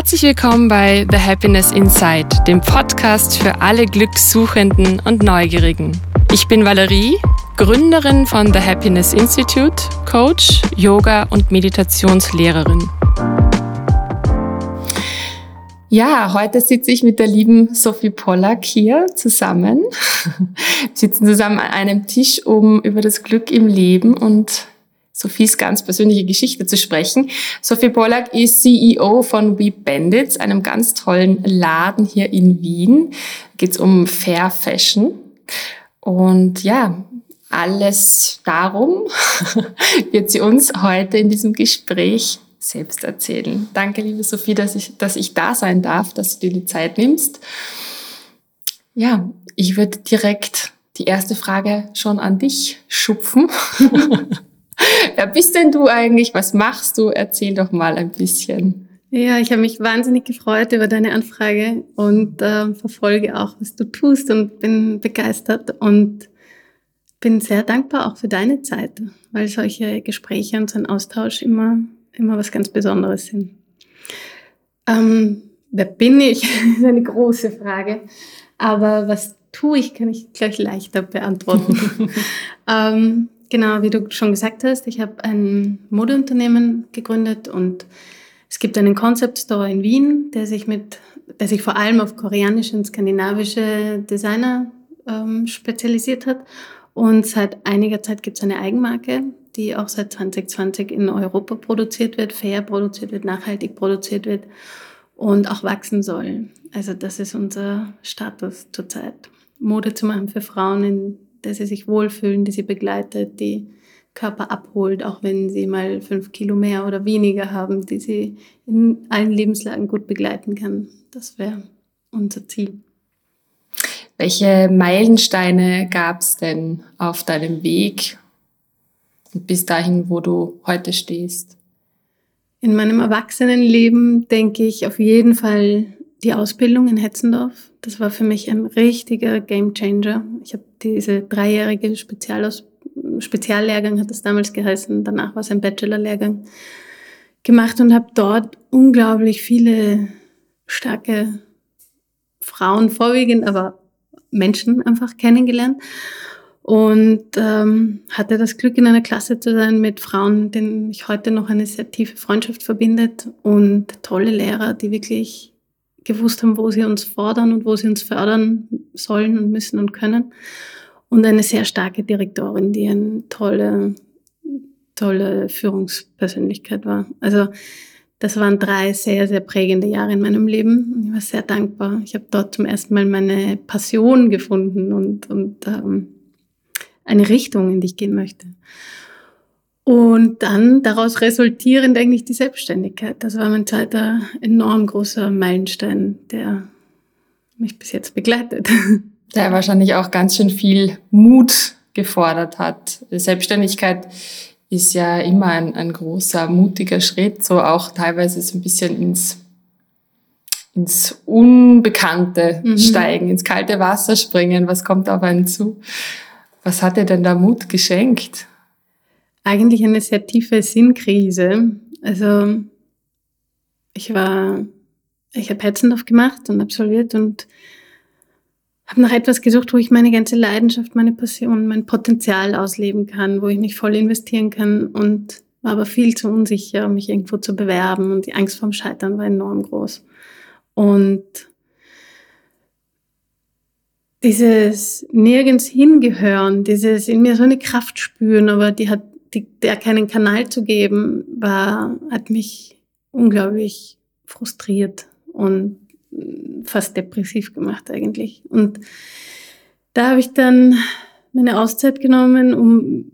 Herzlich willkommen bei The Happiness Inside, dem Podcast für alle Glückssuchenden und Neugierigen. Ich bin Valerie, Gründerin von The Happiness Institute, Coach, Yoga und Meditationslehrerin. Ja, heute sitze ich mit der lieben Sophie Pollack hier zusammen. Wir sitzen zusammen an einem Tisch, um über das Glück im Leben und Sophies ganz persönliche Geschichte zu sprechen. Sophie Pollack ist CEO von We Bandits, einem ganz tollen Laden hier in Wien. Geht es um Fair Fashion. Und ja, alles darum wird sie uns heute in diesem Gespräch selbst erzählen. Danke, liebe Sophie, dass ich, dass ich da sein darf, dass du dir die Zeit nimmst. Ja, ich würde direkt die erste Frage schon an dich schupfen. Wer bist denn du eigentlich? Was machst du? Erzähl doch mal ein bisschen. Ja, ich habe mich wahnsinnig gefreut über deine Anfrage und äh, verfolge auch, was du tust und bin begeistert und bin sehr dankbar auch für deine Zeit, weil solche Gespräche und so ein Austausch immer, immer was ganz Besonderes sind. Ähm, wer bin ich? das ist eine große Frage. Aber was tue ich, kann ich gleich leichter beantworten. ähm, Genau, wie du schon gesagt hast, ich habe ein Modeunternehmen gegründet und es gibt einen Concept Store in Wien, der sich mit, der sich vor allem auf koreanische und skandinavische Designer ähm, spezialisiert hat. Und seit einiger Zeit gibt es eine Eigenmarke, die auch seit 2020 in Europa produziert wird, fair produziert wird, nachhaltig produziert wird und auch wachsen soll. Also das ist unser Status zurzeit. Mode zu machen für Frauen in dass sie sich wohlfühlen, die sie begleitet, die Körper abholt, auch wenn sie mal fünf Kilo mehr oder weniger haben, die sie in allen Lebenslagen gut begleiten kann. Das wäre unser Ziel. Welche Meilensteine gab es denn auf deinem Weg bis dahin, wo du heute stehst? In meinem Erwachsenenleben denke ich auf jeden Fall die Ausbildung in Hetzendorf, das war für mich ein richtiger Gamechanger. Ich habe diese dreijährige Spezialaus Speziallehrgang, hat das damals geheißen, danach war es ein Bachelorlehrgang, gemacht und habe dort unglaublich viele starke Frauen vorwiegend, aber Menschen einfach kennengelernt. Und ähm, hatte das Glück, in einer Klasse zu sein mit Frauen, denen mich heute noch eine sehr tiefe Freundschaft verbindet und tolle Lehrer, die wirklich gewusst haben, wo sie uns fordern und wo sie uns fördern sollen und müssen und können. Und eine sehr starke Direktorin, die eine tolle, tolle Führungspersönlichkeit war. Also das waren drei sehr, sehr prägende Jahre in meinem Leben. Ich war sehr dankbar. Ich habe dort zum ersten Mal meine Passion gefunden und, und ähm, eine Richtung, in die ich gehen möchte. Und dann daraus resultierend eigentlich die Selbstständigkeit. Das war mein zweiter enorm großer Meilenstein, der mich bis jetzt begleitet. Der wahrscheinlich auch ganz schön viel Mut gefordert hat. Selbstständigkeit ist ja immer ein, ein großer, mutiger Schritt, so auch teilweise so ein bisschen ins, ins Unbekannte mhm. steigen, ins kalte Wasser springen. Was kommt auf einen zu? Was hat dir denn da Mut geschenkt? Eigentlich eine sehr tiefe Sinnkrise. Also ich war, ich habe Hetzendorf gemacht und absolviert und habe nach etwas gesucht, wo ich meine ganze Leidenschaft, meine Passion, mein Potenzial ausleben kann, wo ich mich voll investieren kann und war aber viel zu unsicher, mich irgendwo zu bewerben und die Angst vorm Scheitern war enorm groß. Und dieses nirgends hingehören, dieses in mir so eine Kraft spüren, aber die hat die, der keinen Kanal zu geben, war, hat mich unglaublich frustriert und fast depressiv gemacht eigentlich. Und da habe ich dann meine Auszeit genommen, um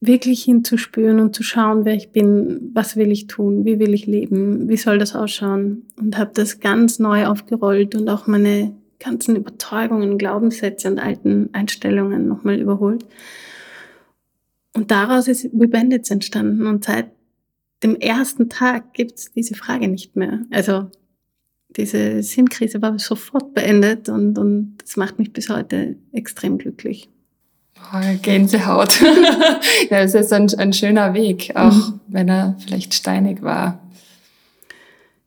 wirklich hinzuspüren und zu schauen, wer ich bin, was will ich tun, wie will ich leben, wie soll das ausschauen und habe das ganz neu aufgerollt und auch meine ganzen Überzeugungen, Glaubenssätze und alten Einstellungen nochmal überholt und daraus ist We Bandits entstanden. Und seit dem ersten Tag gibt's diese Frage nicht mehr. Also diese Sinnkrise war sofort beendet und, und das macht mich bis heute extrem glücklich. Oh, Gänsehaut. ja, es ist ein, ein schöner Weg, auch mhm. wenn er vielleicht steinig war.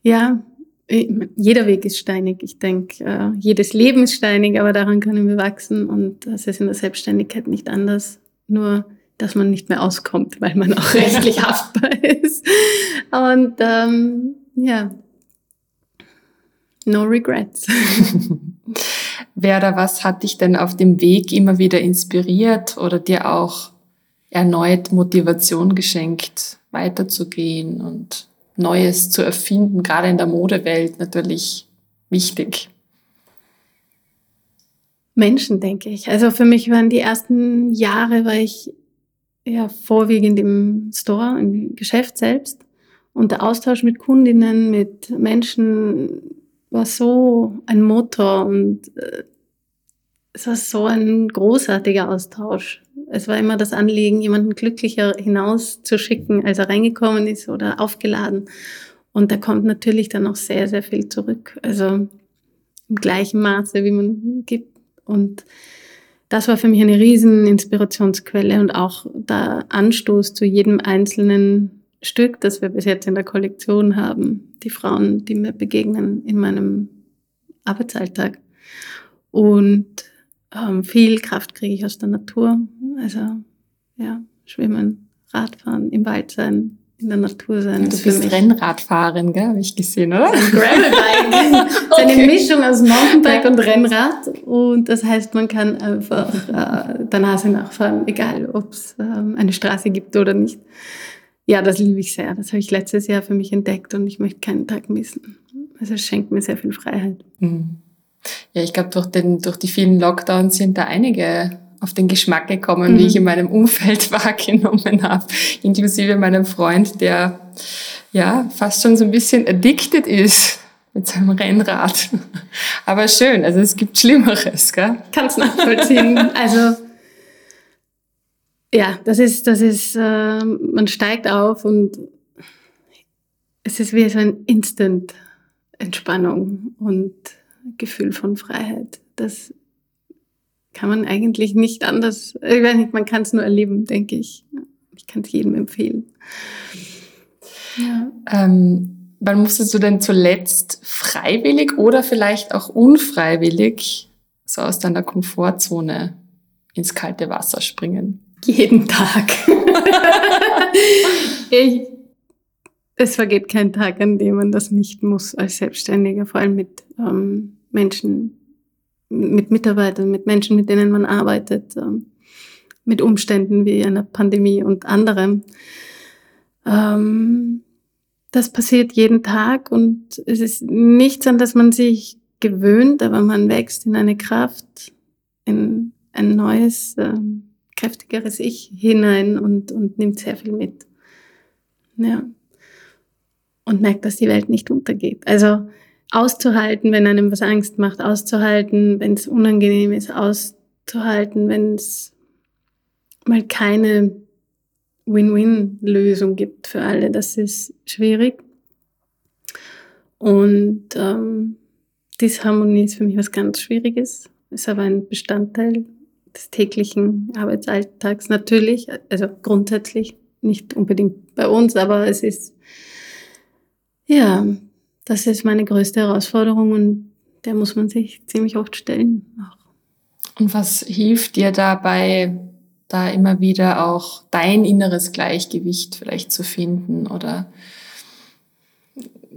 Ja, jeder Weg ist steinig. Ich denke, äh, jedes Leben ist steinig, aber daran können wir wachsen und das ist in der Selbstständigkeit nicht anders. Nur, dass man nicht mehr auskommt, weil man auch rechtlich haftbar ist. Und ähm, ja, no regrets. Wer oder was hat dich denn auf dem Weg immer wieder inspiriert oder dir auch erneut Motivation geschenkt, weiterzugehen und Neues zu erfinden, gerade in der Modewelt natürlich wichtig. Menschen, denke ich. Also für mich waren die ersten Jahre, war ich ja vorwiegend im Store, im Geschäft selbst. Und der Austausch mit Kundinnen, mit Menschen war so ein Motor und äh, es war so ein großartiger Austausch. Es war immer das Anliegen, jemanden glücklicher hinauszuschicken, als er reingekommen ist oder aufgeladen. Und da kommt natürlich dann auch sehr, sehr viel zurück. Also im gleichen Maße, wie man gibt. Und das war für mich eine riesen Inspirationsquelle und auch der Anstoß zu jedem einzelnen Stück, das wir bis jetzt in der Kollektion haben. Die Frauen, die mir begegnen in meinem Arbeitsalltag. Und ähm, viel Kraft kriege ich aus der Natur. Also ja, schwimmen, Radfahren, im Wald sein, in der Natur sein. Du bist Rennradfahrerin, gell? Habe ich gesehen, oder? Ein Gravelbike. okay. ist eine Mischung aus Mountainbike und Rennrad. Und das heißt, man kann einfach äh, der Nase nachfahren, egal ob es ähm, eine Straße gibt oder nicht. Ja, das liebe ich sehr. Das habe ich letztes Jahr für mich entdeckt und ich möchte keinen Tag missen. Also es schenkt mir sehr viel Freiheit. Mhm. Ja, ich glaube, durch, den, durch die vielen Lockdowns sind da einige auf den Geschmack gekommen, mhm. wie ich in meinem Umfeld wahrgenommen habe, inklusive meinem Freund, der ja fast schon so ein bisschen addicted ist mit seinem Rennrad. Aber schön, also es gibt Schlimmeres, gell? Kannst nachvollziehen. also ja, das ist, das ist, äh, man steigt auf und es ist wie so ein Instant Entspannung und Gefühl von Freiheit. Das kann man eigentlich nicht anders, ich weiß nicht, man kann es nur erleben, denke ich. Ich kann es jedem empfehlen. Ja. Ähm, wann musstest du denn zuletzt freiwillig oder vielleicht auch unfreiwillig so aus deiner Komfortzone ins kalte Wasser springen? Jeden Tag. ich, es vergeht kein Tag, an dem man das nicht muss als Selbstständiger, vor allem mit ähm, Menschen, mit Mitarbeitern, mit Menschen, mit denen man arbeitet, ähm, mit Umständen wie einer Pandemie und anderem. Ähm, das passiert jeden Tag und es ist nichts, an das man sich gewöhnt, aber man wächst in eine Kraft, in ein neues, ähm, kräftigeres Ich hinein und, und nimmt sehr viel mit. Ja. Und merkt, dass die Welt nicht untergeht. Also auszuhalten, wenn einem was Angst macht, auszuhalten, wenn es unangenehm ist, auszuhalten, wenn es mal keine Win-Win-Lösung gibt für alle. Das ist schwierig. Und ähm, Disharmonie ist für mich was ganz Schwieriges, ist aber ein Bestandteil des täglichen Arbeitsalltags natürlich, also grundsätzlich, nicht unbedingt bei uns, aber es ist ja das ist meine größte Herausforderung und der muss man sich ziemlich oft stellen. Und was hilft dir dabei, da immer wieder auch dein inneres Gleichgewicht vielleicht zu finden oder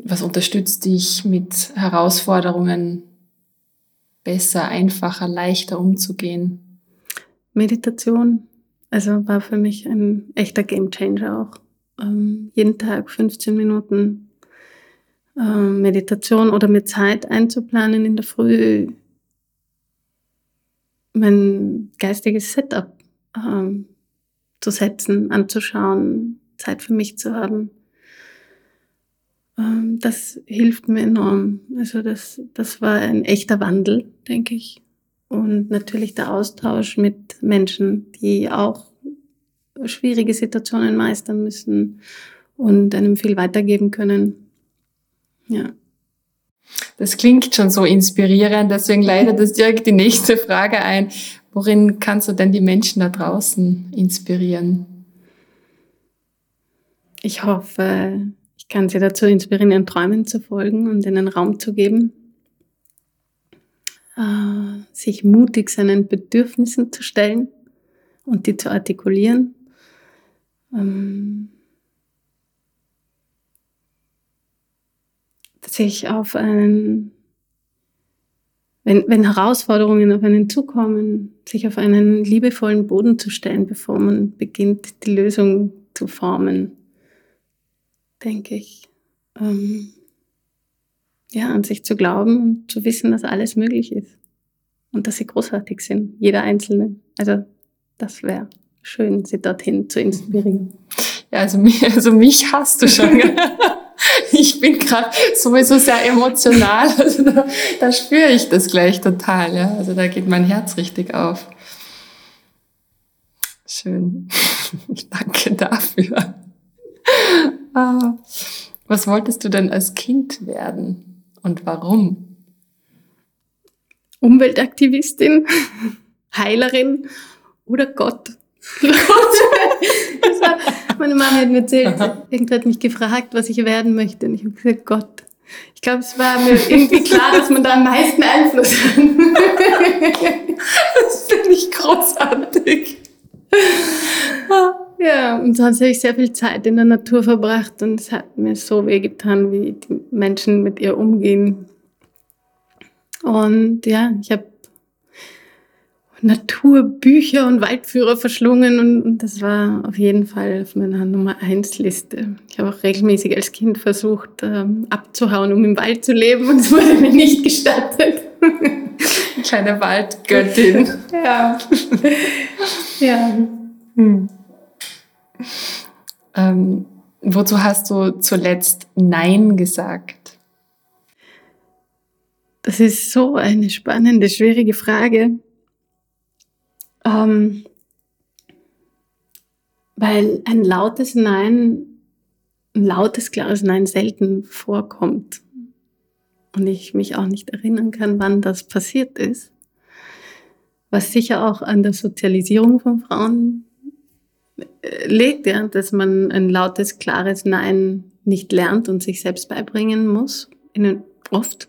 was unterstützt dich mit Herausforderungen besser, einfacher, leichter umzugehen? Meditation, also war für mich ein echter Gamechanger auch. Ähm, jeden Tag 15 Minuten Meditation oder mir Zeit einzuplanen in der Früh, mein geistiges Setup ähm, zu setzen, anzuschauen, Zeit für mich zu haben. Ähm, das hilft mir enorm. Also das, das war ein echter Wandel, denke ich. Und natürlich der Austausch mit Menschen, die auch schwierige Situationen meistern müssen und einem viel weitergeben können. Ja. Das klingt schon so inspirierend, deswegen leitet das direkt die nächste Frage ein. Worin kannst du denn die Menschen da draußen inspirieren? Ich hoffe, ich kann sie dazu inspirieren, ihren Träumen zu folgen und ihnen Raum zu geben, äh, sich mutig seinen Bedürfnissen zu stellen und die zu artikulieren. Ähm, sich auf einen, wenn, wenn Herausforderungen auf einen zukommen, sich auf einen liebevollen Boden zu stellen, bevor man beginnt, die Lösung zu formen denke ich. Ähm, ja, an sich zu glauben und zu wissen, dass alles möglich ist. Und dass sie großartig sind, jeder Einzelne. Also das wäre schön, sie dorthin zu inspirieren. Ja, also mich, also mich hast du schon. ich bin gerade sowieso sehr emotional. Also da, da spüre ich das gleich total. Ja? Also da geht mein Herz richtig auf. Schön. Danke dafür. Ah. Was wolltest du denn als Kind werden und warum? Umweltaktivistin, Heilerin oder Gott. War, meine Mama hat mir erzählt, irgendwer hat mich gefragt, was ich werden möchte. Und ich habe gesagt, Gott. Ich glaube, es war mir irgendwie klar, dass man da am meisten Einfluss hat. das finde ich großartig. Ja, und sonst habe ich sehr viel Zeit in der Natur verbracht und es hat mir so weh getan, wie die Menschen mit ihr umgehen. Und ja, ich habe Naturbücher und Waldführer verschlungen und, und, das war auf jeden Fall auf meiner Nummer eins Liste. Ich habe auch regelmäßig als Kind versucht ähm, abzuhauen, um im Wald zu leben und es wurde mir nicht gestattet. Kleine Waldgöttin. ja. ja. Hm. Ähm, wozu hast du zuletzt Nein gesagt? Das ist so eine spannende, schwierige Frage. Ähm, weil ein lautes Nein, ein lautes, klares Nein selten vorkommt. Und ich mich auch nicht erinnern kann, wann das passiert ist. Was sicher auch an der Sozialisierung von Frauen legt, ja, dass man ein lautes, klares Nein nicht lernt und sich selbst beibringen muss, oft.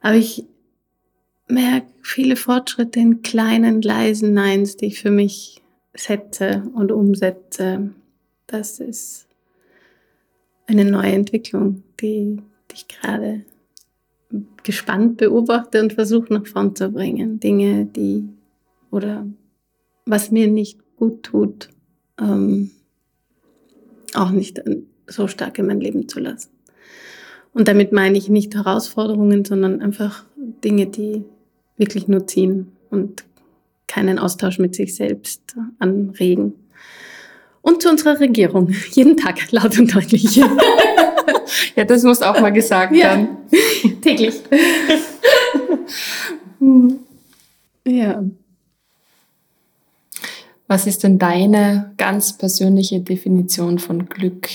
Aber ich merke viele Fortschritte in kleinen, leisen Neins, die ich für mich setze und umsetze. Das ist eine neue Entwicklung, die, die ich gerade gespannt beobachte und versuche nach vorn zu bringen. Dinge, die oder was mir nicht gut tut, ähm, auch nicht so stark in mein Leben zu lassen. Und damit meine ich nicht Herausforderungen, sondern einfach Dinge, die wirklich nur ziehen und keinen Austausch mit sich selbst anregen. Und zu unserer Regierung. Jeden Tag laut und deutlich. ja, das muss auch mal gesagt werden. Ja, täglich. ja. Was ist denn deine ganz persönliche Definition von Glück?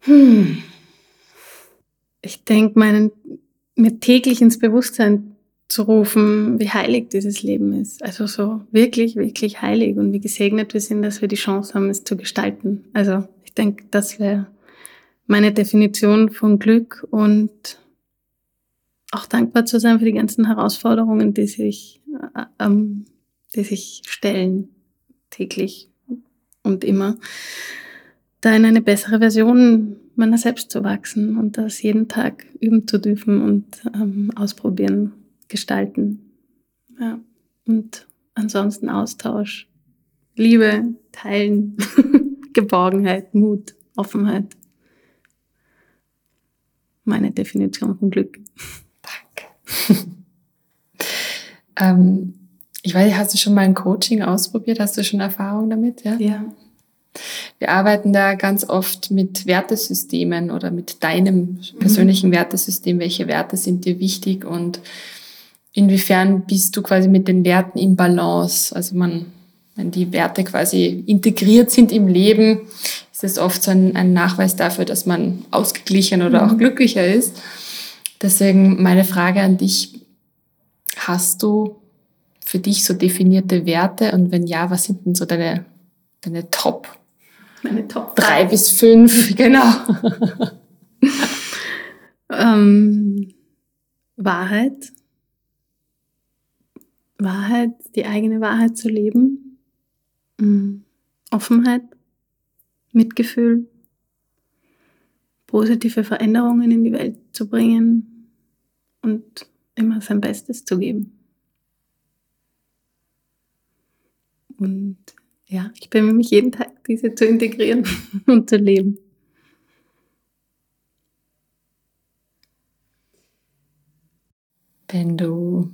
Hm. Ich denke, meinen mir täglich ins Bewusstsein zu rufen, wie heilig dieses Leben ist. Also so wirklich, wirklich heilig und wie gesegnet wir sind, dass wir die Chance haben, es zu gestalten. Also ich denke, das wäre meine Definition von Glück und auch dankbar zu sein für die ganzen Herausforderungen, die sich, äh, ähm, die sich stellen täglich und immer, da in eine bessere Version meiner selbst zu wachsen und das jeden Tag üben zu dürfen und ähm, ausprobieren, gestalten. Ja. Und ansonsten Austausch, Liebe, Teilen, Geborgenheit, Mut, Offenheit. Meine Definition von Glück. ähm, ich weiß, hast du schon mal ein Coaching ausprobiert? Hast du schon Erfahrung damit? Ja. ja. Wir arbeiten da ganz oft mit Wertesystemen oder mit deinem persönlichen mhm. Wertesystem. Welche Werte sind dir wichtig und inwiefern bist du quasi mit den Werten im Balance? Also man, wenn die Werte quasi integriert sind im Leben, ist es oft so ein, ein Nachweis dafür, dass man ausgeglichen oder mhm. auch glücklicher ist. Deswegen meine Frage an dich, hast du für dich so definierte Werte und wenn ja, was sind denn so deine deine Top. Meine Top drei bis fünf, genau. ähm, Wahrheit. Wahrheit, die eigene Wahrheit zu leben. Mhm. Offenheit, Mitgefühl, positive Veränderungen in die Welt zu bringen und immer sein Bestes zu geben. Und ja, ich bemühe mich jeden Tag, diese zu integrieren und zu leben. Wenn du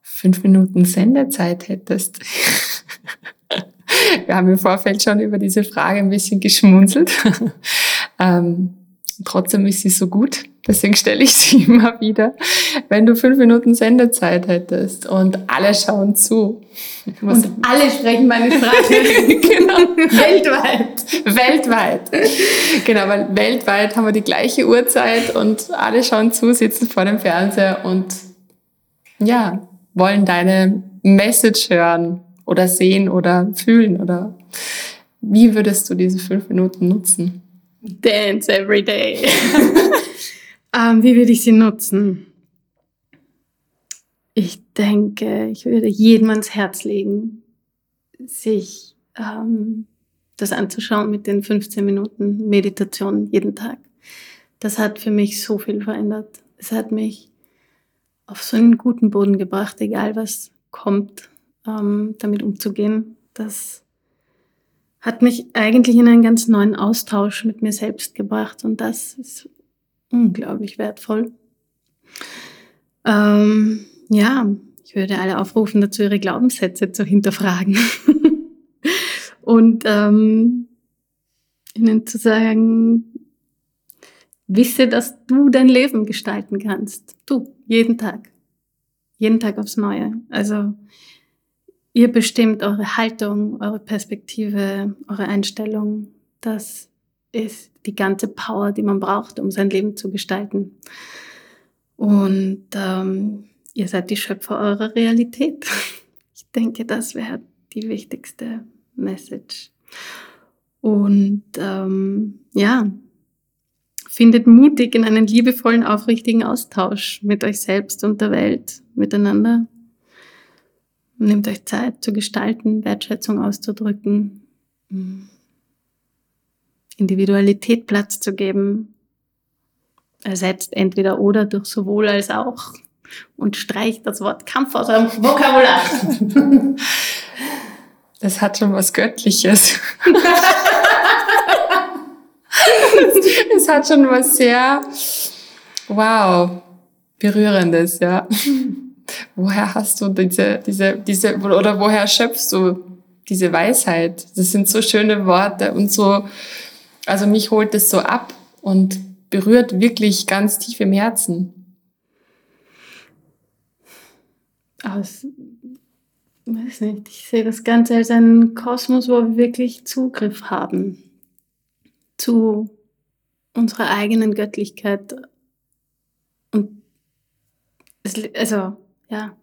fünf Minuten Sendezeit hättest, wir haben im Vorfeld schon über diese Frage ein bisschen geschmunzelt. ähm, trotzdem ist sie so gut, deswegen stelle ich sie immer wieder. Wenn du fünf Minuten Sendezeit hättest und alle schauen zu. Und alle sprechen meine Sprache. genau. weltweit. Weltweit. Genau, weil weltweit haben wir die gleiche Uhrzeit und alle schauen zu, sitzen vor dem Fernseher und ja, wollen deine Message hören oder sehen oder fühlen oder wie würdest du diese fünf Minuten nutzen? Dance every day. ähm, wie würde ich sie nutzen? Ich denke, ich würde jedem ans Herz legen, sich ähm, das anzuschauen mit den 15 Minuten Meditation jeden Tag. Das hat für mich so viel verändert. Es hat mich auf so einen guten Boden gebracht, egal was kommt, ähm, damit umzugehen. Das hat mich eigentlich in einen ganz neuen Austausch mit mir selbst gebracht und das ist unglaublich wertvoll. Ähm, ja, ich würde alle aufrufen, dazu ihre Glaubenssätze zu hinterfragen und ähm, ihnen zu sagen, wisse, dass du dein Leben gestalten kannst. Du, jeden Tag. Jeden Tag aufs Neue. Also ihr bestimmt eure Haltung, eure Perspektive, eure Einstellung. Das ist die ganze Power, die man braucht, um sein Leben zu gestalten. Und ähm, ihr seid die Schöpfer eurer Realität. Ich denke, das wäre die wichtigste Message. Und ähm, ja, findet mutig in einen liebevollen, aufrichtigen Austausch mit euch selbst und der Welt miteinander Nehmt euch Zeit zu gestalten, Wertschätzung auszudrücken, Individualität Platz zu geben. Ersetzt entweder oder durch sowohl als auch und streicht das Wort Kampf aus eurem Vokabular. Das hat schon was Göttliches. es hat schon was sehr, wow, berührendes, ja woher hast du diese, diese, diese, oder woher schöpfst du diese Weisheit? Das sind so schöne Worte und so, also mich holt das so ab und berührt wirklich ganz tief im Herzen. Aus, weiß nicht, ich sehe das Ganze als einen Kosmos, wo wir wirklich Zugriff haben zu unserer eigenen Göttlichkeit. Und es, also ja,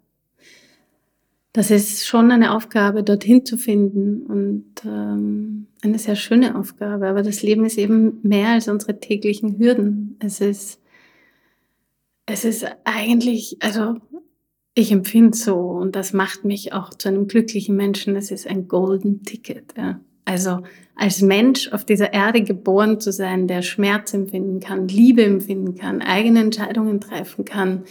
das ist schon eine Aufgabe, dorthin zu finden und ähm, eine sehr schöne Aufgabe. Aber das Leben ist eben mehr als unsere täglichen Hürden. Es ist, es ist eigentlich, also ich empfinde so und das macht mich auch zu einem glücklichen Menschen. Es ist ein Golden Ticket. Ja. Also als Mensch auf dieser Erde geboren zu sein, der Schmerz empfinden kann, Liebe empfinden kann, eigene Entscheidungen treffen kann,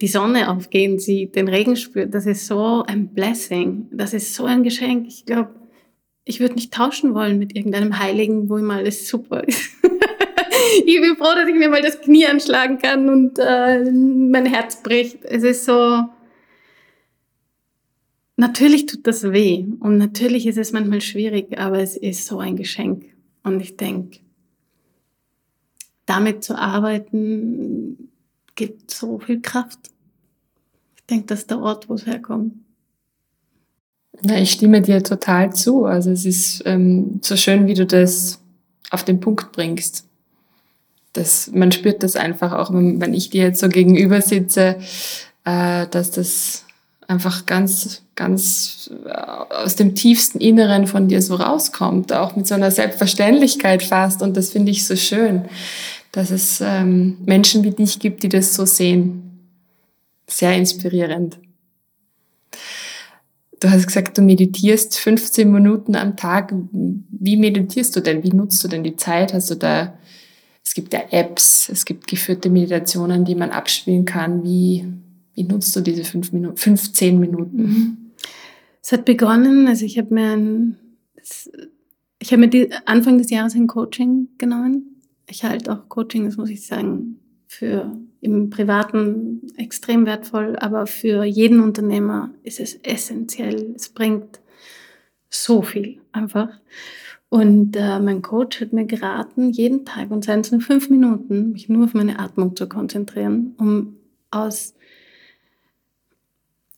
die Sonne aufgehen sieht, den Regen spürt, das ist so ein Blessing. Das ist so ein Geschenk. Ich glaube, ich würde nicht tauschen wollen mit irgendeinem Heiligen, wo immer alles super ist. ich bin froh, dass ich mir mal das Knie anschlagen kann und äh, mein Herz bricht. Es ist so, natürlich tut das weh und natürlich ist es manchmal schwierig, aber es ist so ein Geschenk. Und ich denke, damit zu arbeiten, gibt so viel Kraft. Ich denke, das ist der Ort, wo es herkommt. Ja, ich stimme dir total zu. Also es ist ähm, so schön, wie du das auf den Punkt bringst. Das, man spürt das einfach auch, wenn, wenn ich dir jetzt so gegenüber sitze, äh, dass das einfach ganz, ganz äh, aus dem tiefsten Inneren von dir so rauskommt, auch mit so einer Selbstverständlichkeit fast. Und das finde ich so schön, dass es ähm, Menschen wie dich gibt, die das so sehen. Sehr inspirierend. Du hast gesagt, du meditierst 15 Minuten am Tag. Wie meditierst du denn? Wie nutzt du denn die Zeit? Hast du da, es gibt ja Apps, es gibt geführte Meditationen, die man abspielen kann. Wie, wie nutzt du diese fünf Minuten, 15 Minuten? Mhm. Es hat begonnen, also ich habe mir ein, ich habe mir die, Anfang des Jahres ein Coaching genommen. Ich halte auch Coaching, das muss ich sagen, für im Privaten extrem wertvoll, aber für jeden Unternehmer ist es essentiell. Es bringt so viel einfach. Und äh, mein Coach hat mir geraten, jeden Tag, und seien es nur fünf Minuten, mich nur auf meine Atmung zu konzentrieren, um aus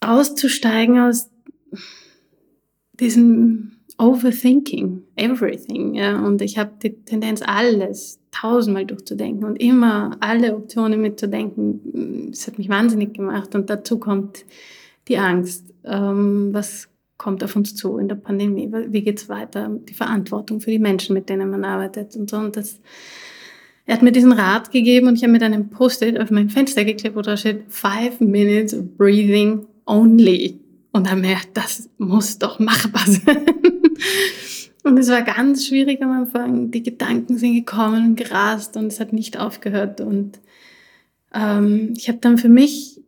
auszusteigen aus diesem Overthinking, everything. Ja? Und ich habe die Tendenz, alles tausendmal durchzudenken und immer alle Optionen mitzudenken. Das hat mich wahnsinnig gemacht. Und dazu kommt die Angst. Ähm, was kommt auf uns zu in der Pandemie? Wie geht's weiter? Die Verantwortung für die Menschen, mit denen man arbeitet und so. Und das, er hat mir diesen Rat gegeben und ich habe mit einem Post-it auf mein Fenster geklebt, wo da steht, five minutes of breathing only. Und dann mir, das muss doch machbar sein. Und es war ganz schwierig am Anfang. Die Gedanken sind gekommen und gerast und es hat nicht aufgehört. Und ähm, ich habe dann für mich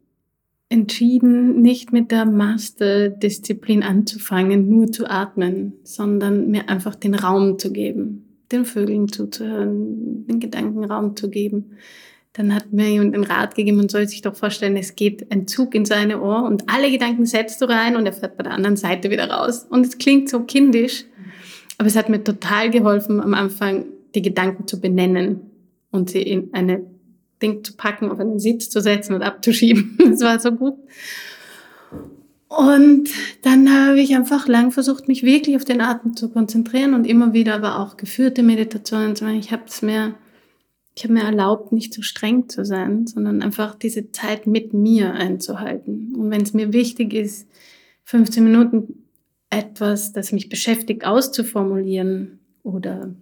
entschieden, nicht mit der Masterdisziplin anzufangen, nur zu atmen, sondern mir einfach den Raum zu geben, den Vögeln zuzuhören, den Gedanken Raum zu geben dann hat mir jemand den Rat gegeben, man soll sich doch vorstellen, es geht ein Zug in seine Ohr und alle Gedanken setzt du rein und er fährt bei der anderen Seite wieder raus. Und es klingt so kindisch, aber es hat mir total geholfen, am Anfang die Gedanken zu benennen und sie in eine Ding zu packen, auf einen Sitz zu setzen und abzuschieben. Das war so gut. Und dann habe ich einfach lang versucht, mich wirklich auf den Atem zu konzentrieren und immer wieder aber auch geführte Meditationen zu machen. Ich habe es mir ich habe mir erlaubt, nicht zu streng zu sein, sondern einfach diese Zeit mit mir einzuhalten. Und wenn es mir wichtig ist, 15 Minuten etwas, das mich beschäftigt, auszuformulieren oder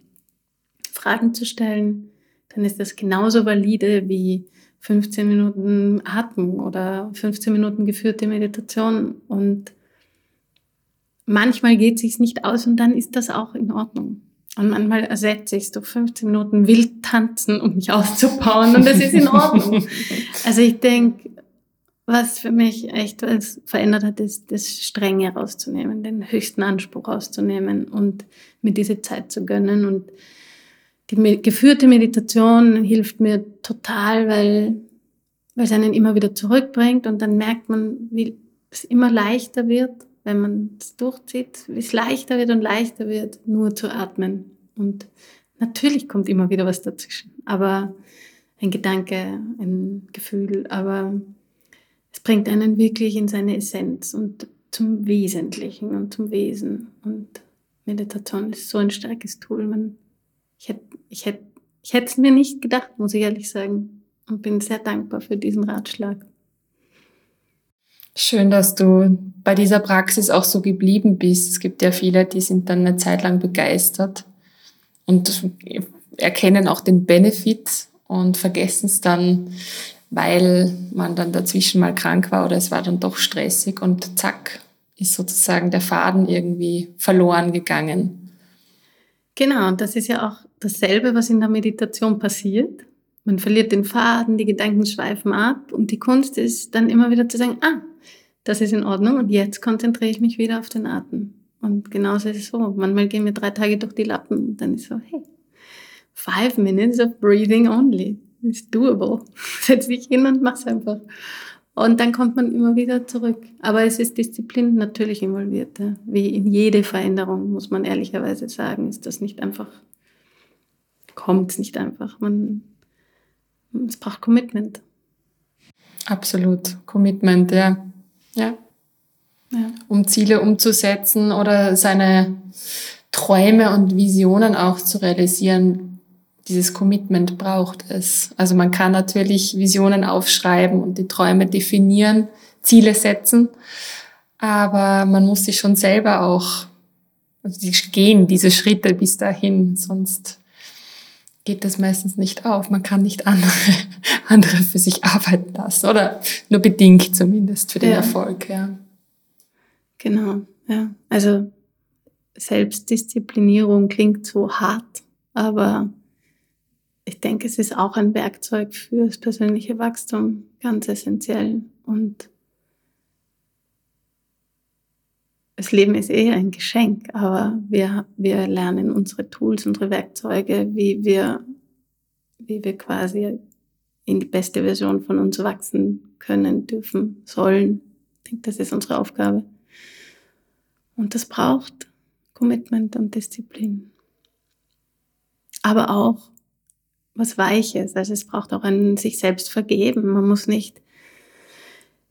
Fragen zu stellen, dann ist das genauso valide wie 15 Minuten Atmen oder 15 Minuten geführte Meditation. Und manchmal geht es sich nicht aus und dann ist das auch in Ordnung. Und manchmal ersetze ich es durch 15 Minuten wild tanzen, um mich auszubauen. Und das ist in Ordnung. also ich denke, was für mich echt was verändert hat, ist das Strenge rauszunehmen, den höchsten Anspruch rauszunehmen und mir diese Zeit zu gönnen. Und die geführte Meditation hilft mir total, weil, weil es einen immer wieder zurückbringt und dann merkt man, wie es immer leichter wird wenn man es durchzieht, wie es leichter wird und leichter wird, nur zu atmen. Und natürlich kommt immer wieder was dazwischen, aber ein Gedanke, ein Gefühl, aber es bringt einen wirklich in seine Essenz und zum Wesentlichen und zum Wesen. Und Meditation ist so ein starkes Tool. Man, ich hätte ich hätte, ich hätte es mir nicht gedacht, muss ich ehrlich sagen. Und bin sehr dankbar für diesen Ratschlag. Schön, dass du bei dieser Praxis auch so geblieben bist. Es gibt ja viele, die sind dann eine Zeit lang begeistert und erkennen auch den Benefit und vergessen es dann, weil man dann dazwischen mal krank war oder es war dann doch stressig und zack, ist sozusagen der Faden irgendwie verloren gegangen. Genau, und das ist ja auch dasselbe, was in der Meditation passiert. Man verliert den Faden, die Gedanken schweifen ab und die Kunst ist dann immer wieder zu sagen, ah, das ist in Ordnung und jetzt konzentriere ich mich wieder auf den Atem. Und genauso ist es so. Manchmal gehen wir drei Tage durch die Lappen und dann ist so, hey, five minutes of breathing only. It's doable. Setz dich hin und mach's einfach. Und dann kommt man immer wieder zurück. Aber es ist Disziplin natürlich involviert. Ja. Wie in jede Veränderung, muss man ehrlicherweise sagen, ist das nicht einfach, kommt es nicht einfach. Man, es braucht Commitment. Absolut. Commitment, ja. Ja. ja. Um Ziele umzusetzen oder seine Träume und Visionen auch zu realisieren, dieses Commitment braucht es. Also man kann natürlich Visionen aufschreiben und die Träume definieren, Ziele setzen, aber man muss sich schon selber auch also gehen, diese Schritte bis dahin, sonst geht das meistens nicht auf. Man kann nicht andere, andere für sich arbeiten lassen oder nur bedingt zumindest für den ja. Erfolg. Ja. Genau, ja. Also Selbstdisziplinierung klingt so hart, aber ich denke, es ist auch ein Werkzeug fürs persönliche Wachstum, ganz essentiell. Und das Leben ist eher ein Geschenk, aber wir, wir lernen unsere Tools, unsere Werkzeuge, wie wir, wie wir quasi in die beste Version von uns wachsen können, dürfen, sollen. Ich denke, das ist unsere Aufgabe. Und das braucht Commitment und Disziplin. Aber auch was Weiches. Also es braucht auch ein sich selbst vergeben. Man muss nicht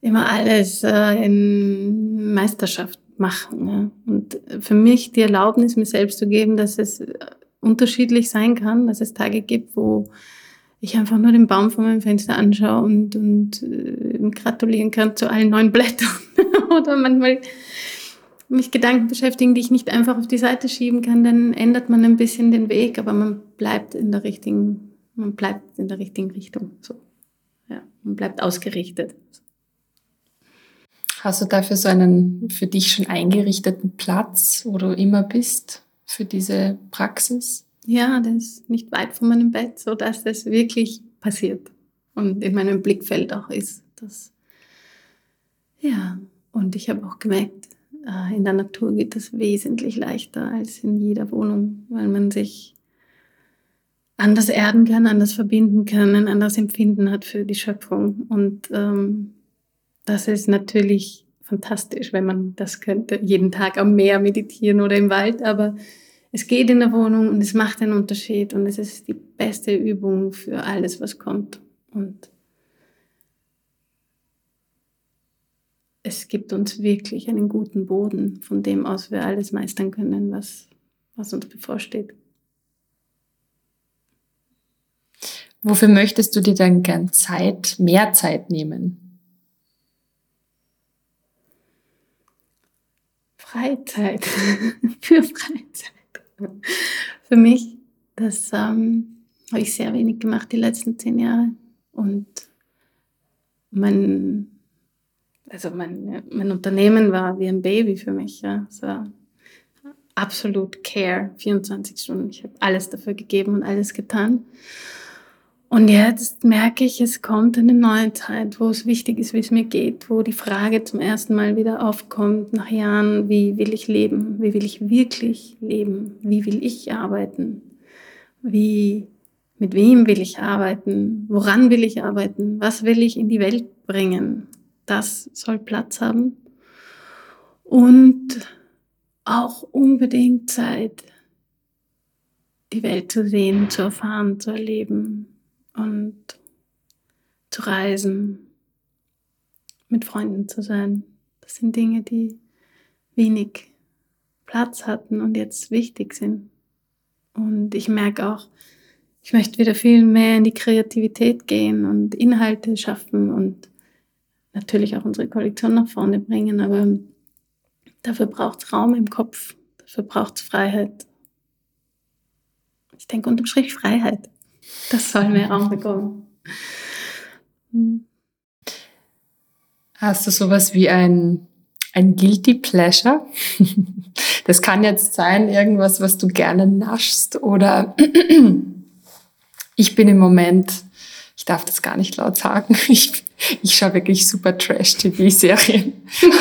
immer alles äh, in Meisterschaft machen. Ja. Und für mich die Erlaubnis, mir selbst zu geben, dass es unterschiedlich sein kann, dass es Tage gibt, wo ich einfach nur den Baum vor meinem Fenster anschaue und, und äh, gratulieren kann zu allen neuen Blättern. Oder manchmal mich Gedanken beschäftigen, die ich nicht einfach auf die Seite schieben kann, dann ändert man ein bisschen den Weg, aber man bleibt in der richtigen man bleibt in der richtigen Richtung. So. Ja, man bleibt ausgerichtet. Hast du dafür so einen für dich schon eingerichteten Platz, wo du immer bist für diese Praxis? Ja, das ist nicht weit von meinem Bett, so dass das wirklich passiert und in meinem Blickfeld auch ist. Das ja, und ich habe auch gemerkt, äh, in der Natur geht das wesentlich leichter als in jeder Wohnung, weil man sich anders erden kann, anders verbinden kann, ein anderes Empfinden hat für die Schöpfung. Und ähm, das ist natürlich fantastisch, wenn man das könnte, jeden Tag am Meer meditieren oder im Wald, aber es geht in der Wohnung und es macht einen Unterschied und es ist die beste Übung für alles, was kommt. Und es gibt uns wirklich einen guten Boden, von dem aus wir alles meistern können, was, was uns bevorsteht. Wofür möchtest du dir dann gern Zeit, mehr Zeit nehmen? Freizeit. Für Freizeit. Für mich, das ähm, habe ich sehr wenig gemacht die letzten zehn Jahre. Und mein, also mein, mein Unternehmen war wie ein Baby für mich. Ja. Es war absolut Care, 24 Stunden. Ich habe alles dafür gegeben und alles getan. Und jetzt merke ich, es kommt eine neue Zeit, wo es wichtig ist, wie es mir geht, wo die Frage zum ersten Mal wieder aufkommt nach Jahren, wie will ich leben? Wie will ich wirklich leben? Wie will ich arbeiten? Wie, mit wem will ich arbeiten? Woran will ich arbeiten? Was will ich in die Welt bringen? Das soll Platz haben. Und auch unbedingt Zeit, die Welt zu sehen, zu erfahren, zu erleben, und zu reisen, mit Freunden zu sein. Das sind Dinge, die wenig Platz hatten und jetzt wichtig sind. Und ich merke auch, ich möchte wieder viel mehr in die Kreativität gehen und Inhalte schaffen und natürlich auch unsere Kollektion nach vorne bringen, aber dafür braucht es Raum im Kopf, dafür braucht es Freiheit. Ich denke unterm Strich Freiheit. Das soll mehr Raum bekommen. Hast du sowas wie ein, ein Guilty Pleasure? Das kann jetzt sein, irgendwas, was du gerne naschst oder ich bin im Moment, darf das gar nicht laut sagen, ich, ich schaue wirklich super Trash-TV-Serien.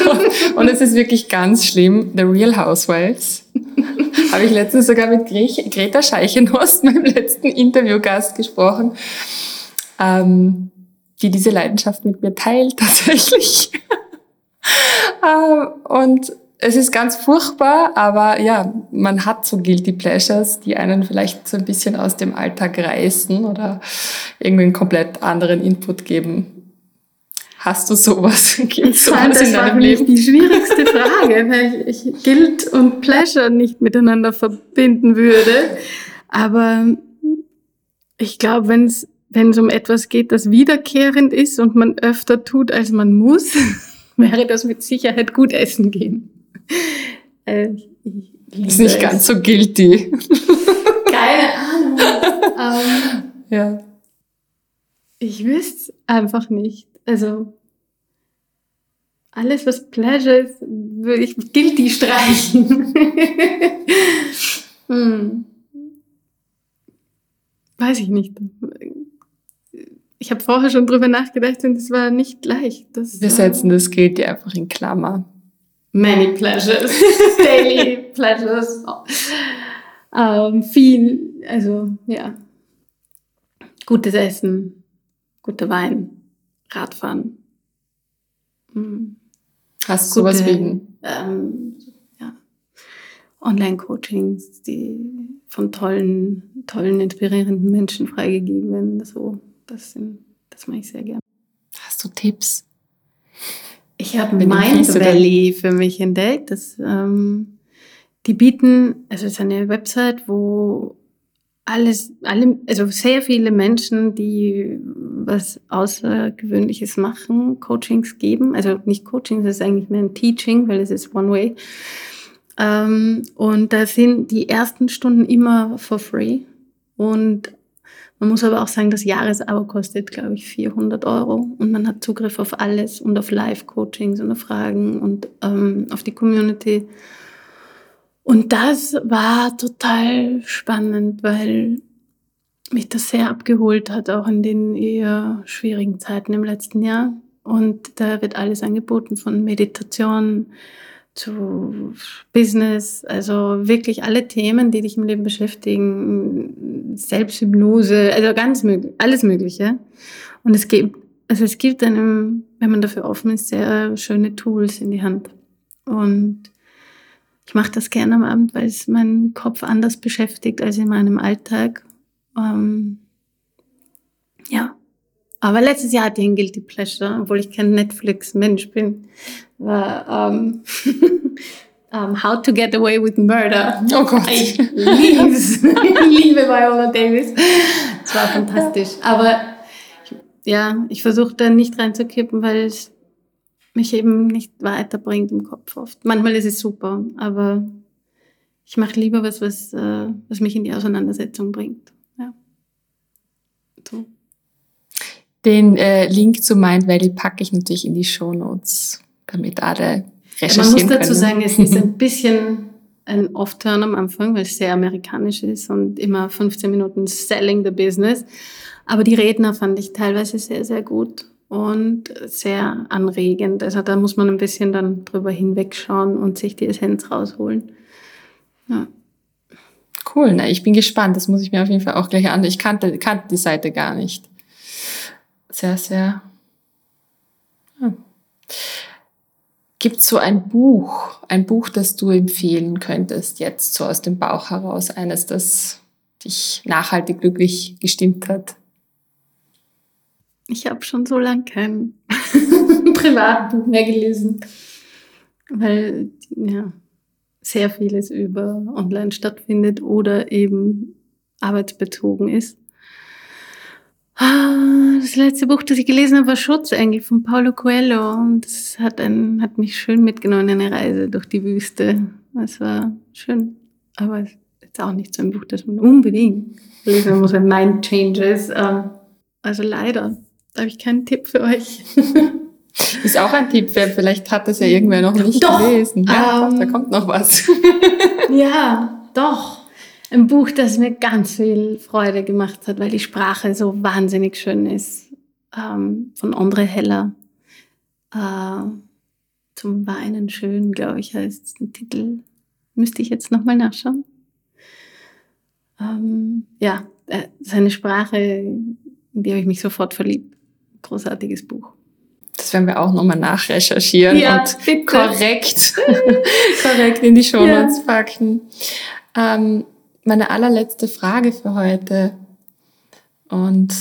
Und es ist wirklich ganz schlimm. The Real Housewives. Habe ich letztens sogar mit Greta Scheichenhorst, meinem letzten Interviewgast, gesprochen, ähm, die diese Leidenschaft mit mir teilt tatsächlich. ähm, und es ist ganz furchtbar, aber ja, man hat so Guilty Pleasures, die einen vielleicht so ein bisschen aus dem Alltag reißen oder irgendwie einen komplett anderen Input geben. Hast du sowas? Gibt sowas das in deinem Leben? die schwierigste Frage, weil ich Guilt und Pleasure nicht miteinander verbinden würde. Aber ich glaube, wenn es wenn es um etwas geht, das wiederkehrend ist und man öfter tut, als man muss, wäre das mit Sicherheit gut essen gehen. Äh, ist nicht ganz so guilty. Keine Ahnung. ähm, ja. Ich wüsste einfach nicht. Also alles, was Pleasure ist, würde ich guilty streichen. hm. Weiß ich nicht. Ich habe vorher schon drüber nachgedacht und es war nicht leicht. Das, Wir setzen das Guilty einfach in Klammer. Many pleasures. Daily pleasures. Um, viel, also ja. Gutes Essen, guter Wein, Radfahren. Hm. Hast du sowas wegen? Ähm, ja. Online-Coachings, die von tollen, tollen, inspirierenden Menschen freigegeben werden. So, das, sind, das mache ich sehr gerne. Hast du Tipps? Ich habe Mind Valley für mich entdeckt. Das, ähm, die bieten, also es ist eine Website, wo alles, alle, also sehr viele Menschen, die was Außergewöhnliches machen, Coachings geben. Also nicht Coachings, das ist eigentlich mehr ein Teaching, weil es ist One Way. Ähm, und da sind die ersten Stunden immer for free. Und man muss aber auch sagen, das Jahresabo kostet, glaube ich, 400 Euro und man hat Zugriff auf alles und auf Live-Coachings und auf Fragen und ähm, auf die Community. Und das war total spannend, weil mich das sehr abgeholt hat, auch in den eher schwierigen Zeiten im letzten Jahr. Und da wird alles angeboten von Meditation zu Business, also wirklich alle Themen, die dich im Leben beschäftigen, Selbsthypnose, also ganz möglich, alles Mögliche. Und es gibt, also es gibt einem, wenn man dafür offen ist, sehr schöne Tools in die Hand. Und ich mache das gerne am Abend, weil es meinen Kopf anders beschäftigt als in meinem Alltag. Ähm, ja. Aber letztes Jahr hatte ich ein Guilty Pleasure, obwohl ich kein Netflix-Mensch bin. War ähm, um, How to Get Away with Murder. Oh Gott. Ich lieb's. ich liebe Viola Davis. Es war fantastisch. Aber ja, ich versuche da nicht reinzukippen, weil es mich eben nicht weiterbringt im Kopf oft. Manchmal ist es super, aber ich mache lieber was, was, äh, was mich in die Auseinandersetzung bringt. Ja. So. Den äh, Link zu Mind Valley packe ich natürlich in die Show Notes, damit alle recherchieren Man muss dazu können. sagen, es ist ein bisschen ein Off-Turn am Anfang, weil es sehr amerikanisch ist und immer 15 Minuten Selling the Business. Aber die Redner fand ich teilweise sehr, sehr gut und sehr anregend. Also da muss man ein bisschen dann drüber hinwegschauen und sich die Essenz rausholen. Ja. Cool, na, ich bin gespannt. Das muss ich mir auf jeden Fall auch gleich an. Ich kannte, kannte die Seite gar nicht. Sehr, sehr. Ja. Gibt es so ein Buch, ein Buch, das du empfehlen könntest, jetzt so aus dem Bauch heraus, eines, das dich nachhaltig glücklich gestimmt hat? Ich habe schon so lange kein Privatbuch mehr gelesen, weil ja sehr vieles über online stattfindet oder eben arbeitsbezogen ist. Ah, das letzte Buch, das ich gelesen habe, war Schutzengel von Paulo Coelho und das hat, ein, hat mich schön mitgenommen in eine Reise durch die Wüste. Es war schön, aber es ist auch nicht so ein Buch, das man unbedingt lesen muss, wenn Mind Changes. Ähm, also leider da habe ich keinen Tipp für euch. Ist auch ein Tipp, vielleicht hat das ja irgendwer noch nicht doch, gelesen. Ja, ähm, da kommt noch was. ja, doch. Ein Buch, das mir ganz viel Freude gemacht hat, weil die Sprache so wahnsinnig schön ist. Ähm, von Andre Heller. Äh, zum Weinen schön, glaube ich, heißt der Titel. Müsste ich jetzt nochmal nachschauen. Ähm, ja, äh, seine Sprache, in die habe ich mich sofort verliebt großartiges Buch. Das werden wir auch nochmal nachrecherchieren ja, und bitte. korrekt, korrekt in die Shownotes ja. packen. Ähm, meine allerletzte Frage für heute. Und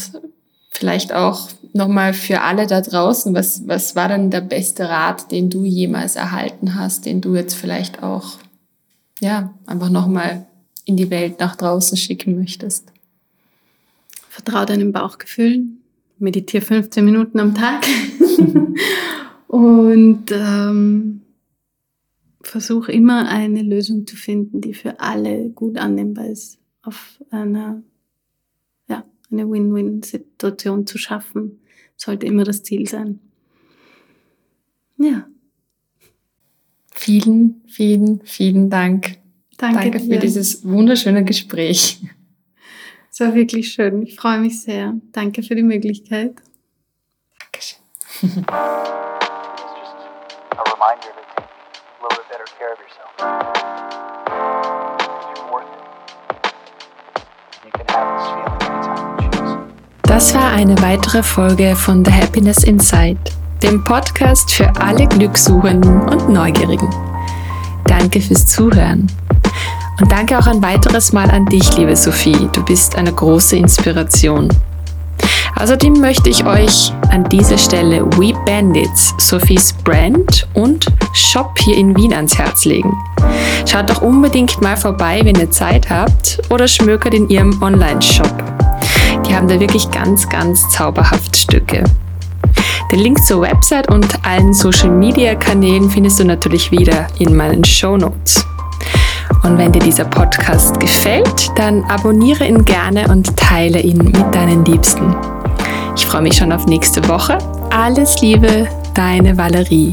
vielleicht auch nochmal für alle da draußen, was, was war denn der beste Rat, den du jemals erhalten hast, den du jetzt vielleicht auch, ja, einfach nochmal in die Welt nach draußen schicken möchtest? Vertrau deinem Bauchgefühl, meditiere 15 Minuten am Tag. Und ähm, versuche immer eine Lösung zu finden, die für alle gut annehmbar ist, auf einer, ja, eine Win-Win-Situation zu schaffen, sollte immer das Ziel sein. Ja. Vielen, vielen, vielen Dank. Danke, Danke für dieses wunderschöne Gespräch. Es war wirklich schön. Ich freue mich sehr. Danke für die Möglichkeit. Dankeschön. Das war eine weitere Folge von The Happiness Inside, dem Podcast für alle Glückssuchenden und Neugierigen. Danke fürs Zuhören. Und danke auch ein weiteres Mal an dich, liebe Sophie. Du bist eine große Inspiration. Außerdem möchte ich euch an dieser Stelle We Bandits, Sophies Brand und Shop hier in Wien ans Herz legen. Schaut doch unbedingt mal vorbei, wenn ihr Zeit habt oder schmökert in ihrem Online-Shop. Haben da wirklich ganz, ganz zauberhaft Stücke. Den Link zur Website und allen Social-Media-Kanälen findest du natürlich wieder in meinen Show Notes. Und wenn dir dieser Podcast gefällt, dann abonniere ihn gerne und teile ihn mit deinen Liebsten. Ich freue mich schon auf nächste Woche. Alles Liebe, deine Valerie.